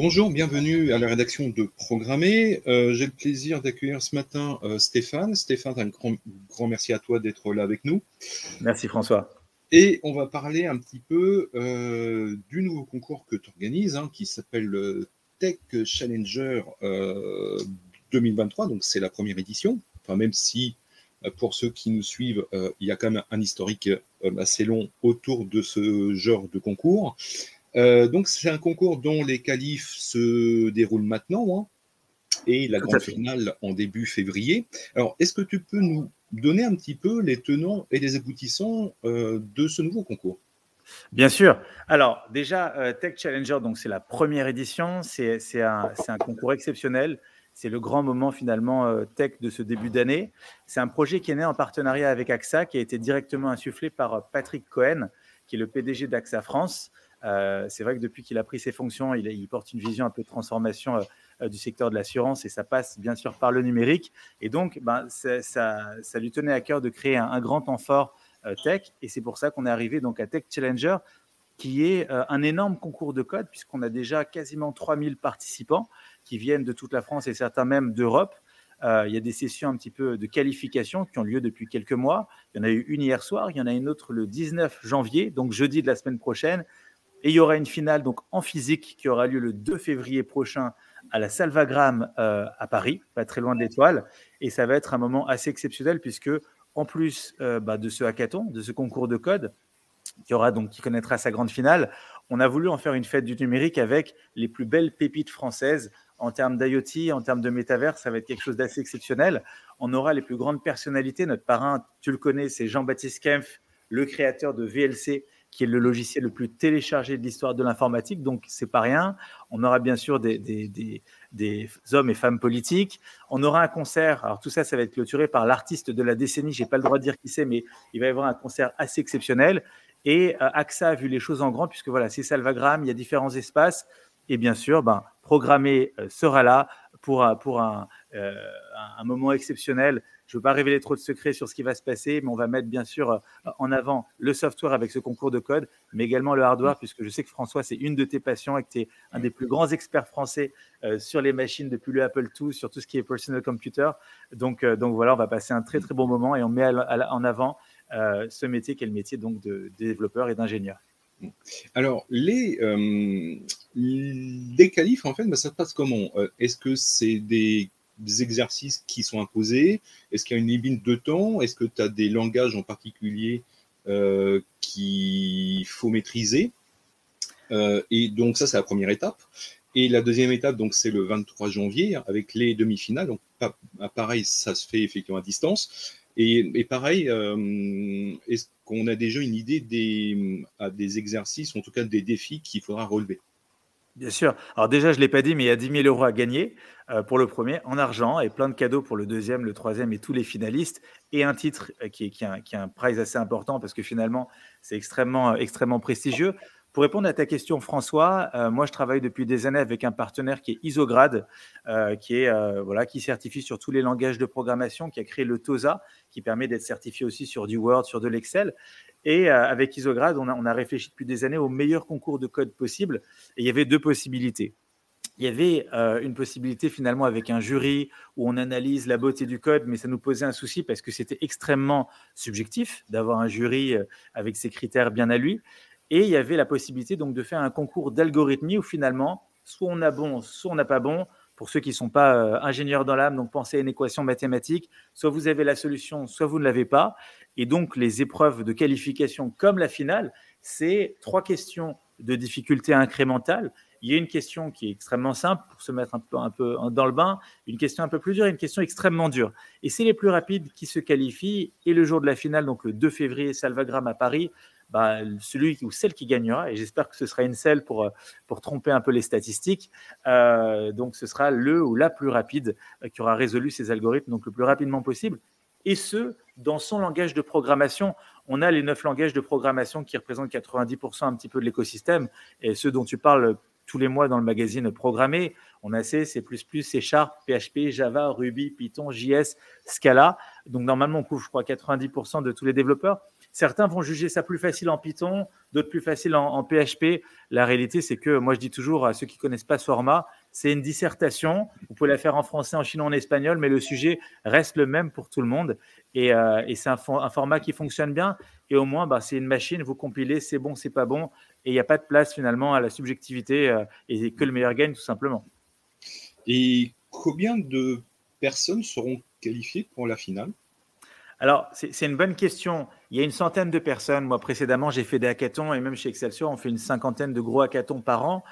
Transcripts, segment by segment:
Bonjour, bienvenue à la rédaction de Programmer. Euh, j'ai le plaisir d'accueillir ce matin euh, Stéphane. Stéphane, un grand, grand merci à toi d'être là avec nous. Merci François. Et on va parler un petit peu euh, du nouveau concours que tu organises, hein, qui s'appelle le Tech Challenger 2023. Donc c'est la première édition. Enfin, même si pour ceux qui nous suivent, il y a quand même un historique assez long autour de ce genre de concours. Euh, donc, c'est un concours dont les qualifs se déroulent maintenant hein, et la grande finale en début février. Alors, est-ce que tu peux nous donner un petit peu les tenants et les aboutissants euh, de ce nouveau concours? Bien sûr. Alors, déjà, euh, Tech Challenger, donc c'est la première édition. C'est un, un, concours exceptionnel. C'est le grand moment finalement tech de ce début d'année. C'est un projet qui est né en partenariat avec AXA, qui a été directement insufflé par Patrick Cohen, qui est le PDG d'AXA France. Euh, c'est vrai que depuis qu'il a pris ses fonctions, il, porte une vision un peu de transformation euh, euh, du secteur de l'assurance et ça passe bien sûr par le numérique. Et donc, ben, ça, lui tenait à cœur de créer un, grand temps fort tech et c'est pour ça qu'on est arrivé donc à Tech Challenger qui est un énorme concours de code puisqu'on a déjà quasiment 3000 participants qui viennent de toute la France et certains même d'Europe. il y a des sessions un petit peu de qualification qui ont lieu depuis quelques mois. Il y en a eu une hier soir, il y en a une autre le 19 janvier, donc jeudi de la semaine prochaine. Et il y aura une finale donc en physique qui aura lieu le 2 février prochain à la Salvagram euh, à Paris, pas très loin de l'Étoile. Et ça va être un moment assez exceptionnel puisque en plus euh, bah, de ce hackathon, de ce concours de code, qui aura donc qui connaîtra sa grande finale, on a voulu en faire une fête du numérique avec les plus belles pépites françaises en termes d'IoT, en termes de métavers, ça va être quelque chose d'assez exceptionnel. On aura les plus grandes personnalités. Notre parrain, tu le connais, c'est Jean-Baptiste Kempf, le créateur de VLC, qui est le logiciel le plus téléchargé de l'histoire de l'informatique, donc c'est pas rien. On aura bien sûr des, des, des, hommes et femmes politiques. On aura un concert. Alors tout ça, ça va être clôturé par l'artiste de la décennie. J'ai pas le droit de dire qui c'est, mais il va y avoir un concert assez exceptionnel. Et euh, AXA a vu les choses en grand, puisque voilà, c'est Salvagram, il y a différents espaces. Et bien sûr, ben, Programmé euh, sera là pour, pour un, euh, un moment exceptionnel je ne veux pas révéler trop de secrets sur ce qui va se passer, mais on va mettre bien sûr euh, en avant le software avec ce concours de code, mais également le hardware, puisque je sais que François, c'est une de tes passions et que tu es un des plus grands experts français euh, sur les machines depuis le Apple II, sur tout ce qui est personal computer. Donc, euh, donc voilà, on va passer un très très bon moment et on met en avant ce métier qui est le métier donc de, développeur et d'ingénieur. Alors, les, les qualifs, en fait, bah, ça se passe comment? Est-ce que c'est des exercices qui sont imposés Est-ce qu'il y a une limite de temps? Est-ce que tu as des langages en particulier euh, qu'il faut maîtriser? Euh, Et donc ça, c'est la première étape. Et la deuxième étape, donc c'est le 23 janvier avec les demi-finales. Donc pareil, ça se fait effectivement à distance. Et, pareil, euh, est-ce qu'on a déjà une idée des, des exercices, en tout cas des défis qu'il faudra relever? Bien sûr. Alors déjà, je ne l'ai pas dit, mais il y a 10 000 euros à gagner euh, pour le premier en argent et plein de cadeaux pour le deuxième, le troisième et tous les finalistes et un titre euh, qui est, qui, qui un prize assez important parce que finalement, c'est extrêmement, extrêmement prestigieux. Pour répondre à ta question, François, euh, moi, je travaille depuis des années avec un partenaire qui est Isograd, qui, est, voilà, qui certifie sur tous les langages de programmation, qui a créé le TOSA, qui permet d'être certifié aussi sur du Word, sur de l'Excel. Et euh, avec Isograd, on a, réfléchi depuis des années au meilleur concours de code possible. Et il y avait deux possibilités. Il y avait euh, une possibilité finalement avec un jury où on analyse la beauté du code, mais ça nous posait un souci parce que c'était extrêmement subjectif d'avoir un jury euh, avec ses critères bien à lui. Et il y avait la possibilité donc de faire un concours d'algorithmie où finalement, soit on a bon, soit on n'a pas bon. Pour ceux qui ne sont pas ingénieurs dans l'âme, donc pensez à une équation mathématique, soit vous avez la solution, soit vous ne l'avez pas. Et donc, les épreuves de qualification, comme la finale, c'est trois questions de difficulté incrémentale. Il y a une question qui est extrêmement simple pour se mettre un peu, un peu dans le bain, une question un peu plus dure et une question extrêmement dure. Et c'est les plus rapides qui se qualifient. Et le jour de la finale, donc le 2 février, Salvagram à Paris, bah, celui ou celle qui gagnera, et j'espère que ce sera une selle pour, pour tromper un peu les statistiques, euh, donc ce sera le ou la plus rapide qui aura résolu ces algorithmes, donc le plus rapidement possible et ce, dans son langage de programmation. On a les neuf langages de programmation qui représentent 90% un petit peu de l'écosystème, et ceux dont tu parles tous les mois dans le magazine Programmé. On a C, C++, C Sharp, PHP, Java, Ruby, Python, JS, Scala. Donc normalement, on couvre, je crois, 90% de tous les développeurs. Certains vont juger ça plus facile en Python, d'autres plus facile en, PHP. La réalité, c'est que moi, je dis toujours à ceux qui connaissent pas ce format, c'est une dissertation. Vous pouvez la faire en français, en chinois, en espagnol, mais le sujet reste le même pour tout le monde. Et, euh, c'est un, format qui fonctionne bien. Et au moins, bah, c'est une machine, vous compilez, c'est bon, c'est pas bon. Et il n'y a pas de place finalement à la subjectivité euh, et que le meilleur gagne, tout simplement. Et combien de personnes seront qualifiées pour la finale? Alors, c'est une bonne question. Il y a une centaine de personnes. Moi, précédemment, j'ai fait des hackathons et même chez Excelsior, on fait une cinquantaine de gros hackathons par an.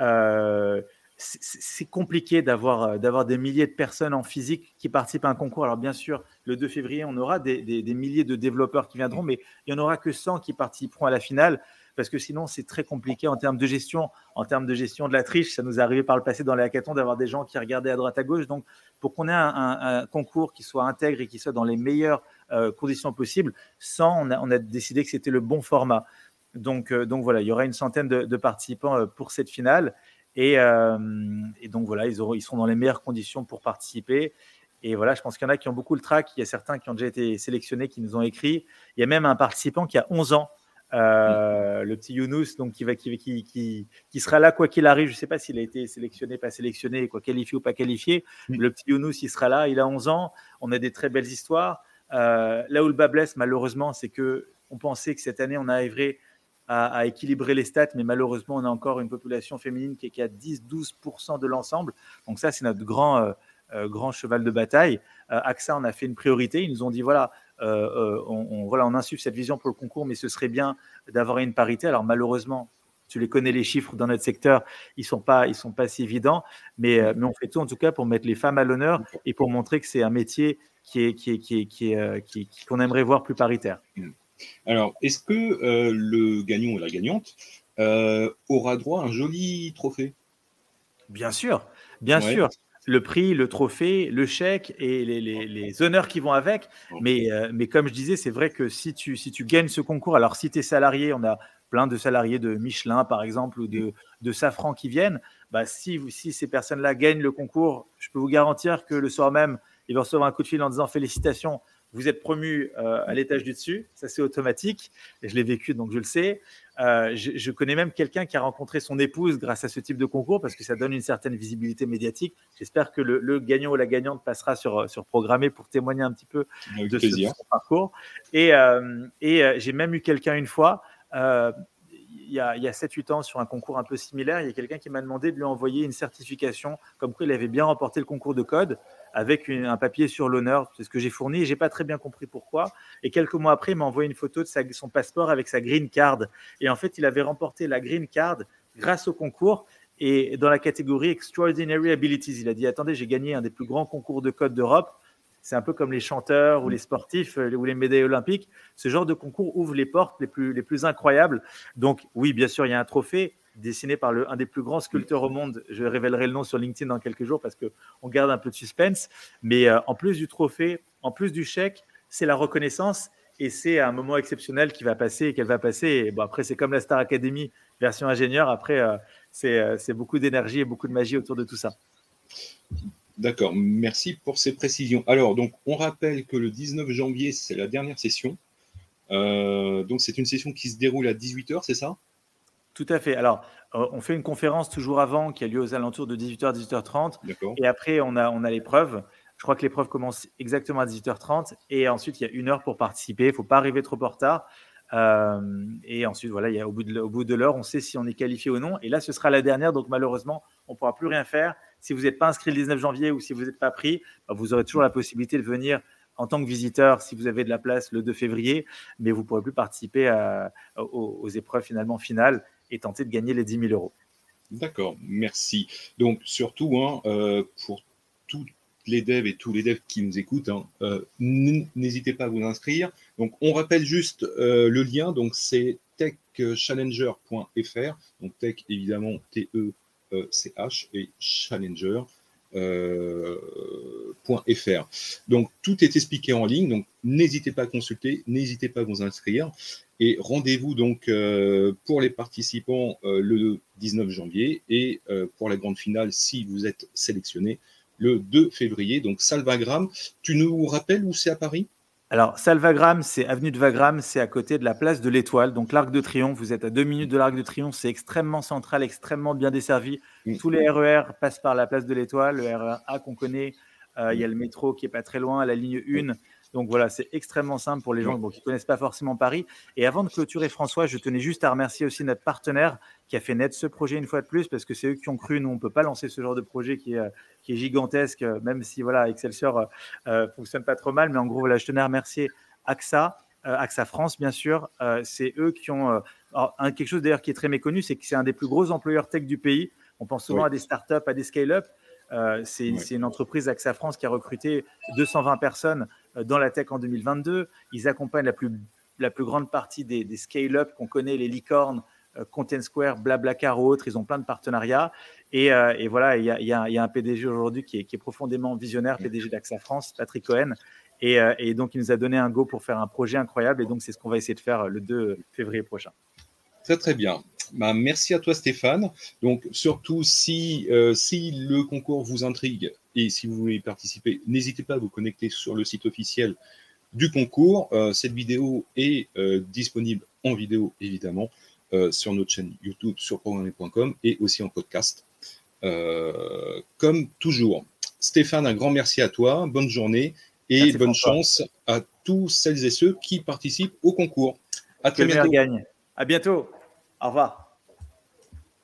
Euh, c'est compliqué euh, d'avoir des milliers de personnes en physique qui participent à un concours. Alors, bien sûr, le 2 février, on aura des, des milliers de développeurs qui viendront, mais il n'y en aura que 100 qui participeront à la finale parce que sinon c'est très compliqué en termes de gestion, en termes de gestion de la triche. Ça nous est arrivé par le passé dans les hackathons d'avoir des gens qui regardaient à droite à gauche. Donc pour qu'on ait un, concours qui soit intègre et qui soit dans les meilleures euh, conditions possibles, sans on a, décidé que c'était le bon format. Donc, euh, donc voilà, il y aura une centaine de, participants euh, pour cette finale. Et, donc voilà, ils, auront, ils seront dans les meilleures conditions pour participer. Et voilà, je pense qu'il y en a qui ont beaucoup le track. Il y a certains qui ont déjà été sélectionnés, qui nous ont écrit. Il y a même un participant qui a 11 ans euh, le petit Younous, donc qui, va, qui, qui, qui, sera là quoi qu'il arrive. Je ne sais pas s'il a été sélectionné, pas sélectionné, quoi, qualifié ou pas qualifié. Le petit Younous, il sera là. Il a 11 ans. On a des très belles histoires. Euh, là où le bas blesse, malheureusement, c'est que on pensait que cette année, on arriverait à, équilibrer les stats, mais malheureusement, on a encore une population féminine qui est, à 10-12% de l'ensemble. Donc ça, c'est notre grand, euh, grand cheval de bataille. AXA, on a fait une priorité. Ils nous ont dit, voilà, euh, euh, on, voilà, on insuffle cette vision pour le concours, mais ce serait bien d'avoir une parité. Alors malheureusement, tu les connais les chiffres dans notre secteur, ils sont pas, ils sont pas si évidents, mais, euh, mais on fait tout en tout cas pour mettre les femmes à l'honneur et pour montrer que c'est un métier qui est, qui est, qui est, qui est, qu'on aimerait voir plus paritaire. Mmh. Alors, est-ce que le gagnant ou la gagnante aura droit à un joli trophée? Bien sûr, bien sûr le prix, le trophée, le chèque et les, honneurs qui vont avec. Mais, euh, mais comme je disais, c'est vrai que si tu, si tu gagnes ce concours, alors si tu es salarié, on a plein de salariés de Michelin, par exemple, ou de, de Safran qui viennent, bah, si, si ces personnes-là gagnent le concours, je peux vous garantir que le soir même, ils vont recevoir un coup de fil en disant félicitations, vous êtes promu euh, à l'étage du dessus, ça c'est automatique, et je l'ai vécu donc je le sais. Euh, je, connais même quelqu'un qui a rencontré son épouse grâce à ce type de concours parce que ça donne une certaine visibilité médiatique. J'espère que le, gagnant ou la gagnante passera sur, sur Programmé pour témoigner un petit peu de, ce, son parcours. Et, euh, et j'ai même eu quelqu'un une fois. il y a, a 7-8 ans, sur un concours un peu similaire, il y a quelqu'un qui m'a demandé de lui envoyer une certification comme quoi il avait bien remporté le concours de code avec un papier sur l'honneur. C'est ce que j'ai fourni j'ai pas très bien compris pourquoi. Et quelques mois après, il m'a envoyé une photo de son passeport avec sa green card. Et en fait, il avait remporté la green card grâce au concours et dans la catégorie Extraordinary Abilities. Il a dit Attendez, j'ai gagné un des plus grands concours de code d'Europe. C'est un peu comme les chanteurs ou les sportifs euh, ou les médailles olympiques. Ce genre de concours ouvre les portes les plus, les plus incroyables. Donc, oui, bien sûr, il y a un trophée, dessiné par le, un des plus grands sculpteurs au monde. Je révélerai le nom sur LinkedIn dans quelques jours parce qu'on garde un peu de suspense. Mais euh, en plus du trophée, en plus du chèque, c'est la reconnaissance et c'est un moment exceptionnel qui va passer et qu'elle va passer. Et bon, après, c'est comme la Star Academy version ingénieur. Après, euh, euh, c'est beaucoup d'énergie et beaucoup de magie autour de tout ça. D'accord, merci pour ces précisions. Alors, donc, on rappelle que le 19 janvier, c'est la dernière session. donc, c'est une session qui se déroule à 18h, c'est ça? Tout à fait. Alors, euh, on fait une conférence toujours avant qui a lieu aux alentours de 18h, 18h30. Et après, on a, on a l'épreuve. Je crois que l'épreuve commence exactement à 18h30. Et ensuite, il y a une heure pour participer. Il ne faut pas arriver trop en retard. Euh, et ensuite, voilà, il y a, au bout de, l'heure, on sait si on est qualifié ou non. Et là, ce sera la dernière. Donc, malheureusement, on ne pourra plus rien faire. Si vous n'êtes pas inscrit le 19 janvier ou si vous n'êtes pas pris, bah, vous aurez toujours la possibilité de venir en tant que visiteur si vous avez de la place le 2 février, mais vous ne pourrez plus participer aux, aux, épreuves finalement finales et tenter de gagner les 10 000 euros. D'accord, merci. Donc surtout, hein, euh, pour tous les devs et tous les devs qui nous écoutent, hein, euh, n'hésitez pas à vous inscrire. Donc on rappelle juste euh, le lien, donc c'est techchallenger.fr, donc tech évidemment T-E-C-H et challenger. .fr. Donc tout est expliqué en ligne, donc n'hésitez pas à consulter, n'hésitez pas à vous inscrire. Et rendez-vous donc euh, pour les participants euh, le 19 janvier et euh, pour la grande finale, si vous êtes sélectionné, le 2 février. Donc Salvagram, tu nous rappelles où c'est à Paris? Alors, Salvagram, c'est avenue de Vagram, c'est à côté de la place de l'Étoile, donc l'Arc de Triomphe. Vous êtes à deux minutes de l'Arc de Triomphe, c'est extrêmement central, extrêmement bien desservi. Mm. Tous les RER e passent par la place de l'Étoile, le RER e A qu'on connaît. Euh, il y a le métro qui est pas très loin, la ligne 1. Donc voilà, c'est extrêmement simple pour les gens qui ne connaissent pas forcément Paris. Et avant de clôturer François, je tenais juste à remercier aussi notre partenaire qui a fait naître ce projet une fois de plus, parce que c'est eux qui ont cru. Nous, on ne peut pas lancer ce genre de projet qui est, euh, qui est gigantesque, même si voilà, Excelsior ne euh, fonctionne pas trop mal. Mais en gros, voilà, je tenais à remercier AXA, AXA France, bien sûr. c'est eux qui ont quelque chose d'ailleurs qui est très méconnu, c'est que c'est un des plus gros employeurs tech du pays. On pense souvent à des startups, à des scale-up. Euh, c'est une entreprise AXA France qui a recruté 220 personnes euh, dans la tech en 2022. Ils accompagnent la plus, la plus grande partie des, scale-up qu'on connaît, les licornes, euh, Content Square, Blablacar ou autres. Ils ont plein de partenariats. Et, voilà, il y, a, un PDG aujourd'hui qui, est, profondément visionnaire, PDG d'AXA France, Patrick Cohen. Et, donc, il nous a donné un go pour faire un projet incroyable. Et donc, c'est ce qu'on va essayer de faire le 2 février prochain. Très, très bien. Bah, merci à toi Stéphane. Donc surtout si, euh, si le concours vous intrigue et si vous voulez participer, n'hésitez pas à vous connecter sur le site officiel du concours. Euh, cette vidéo est euh, disponible en vidéo évidemment sur notre chaîne YouTube sur programmer.com et aussi en podcast. comme toujours, Stéphane, un grand merci à toi, bonne journée et bonne chance à tous celles et ceux qui participent au concours. À très bientôt. Gagne. À bientôt. Au revoir.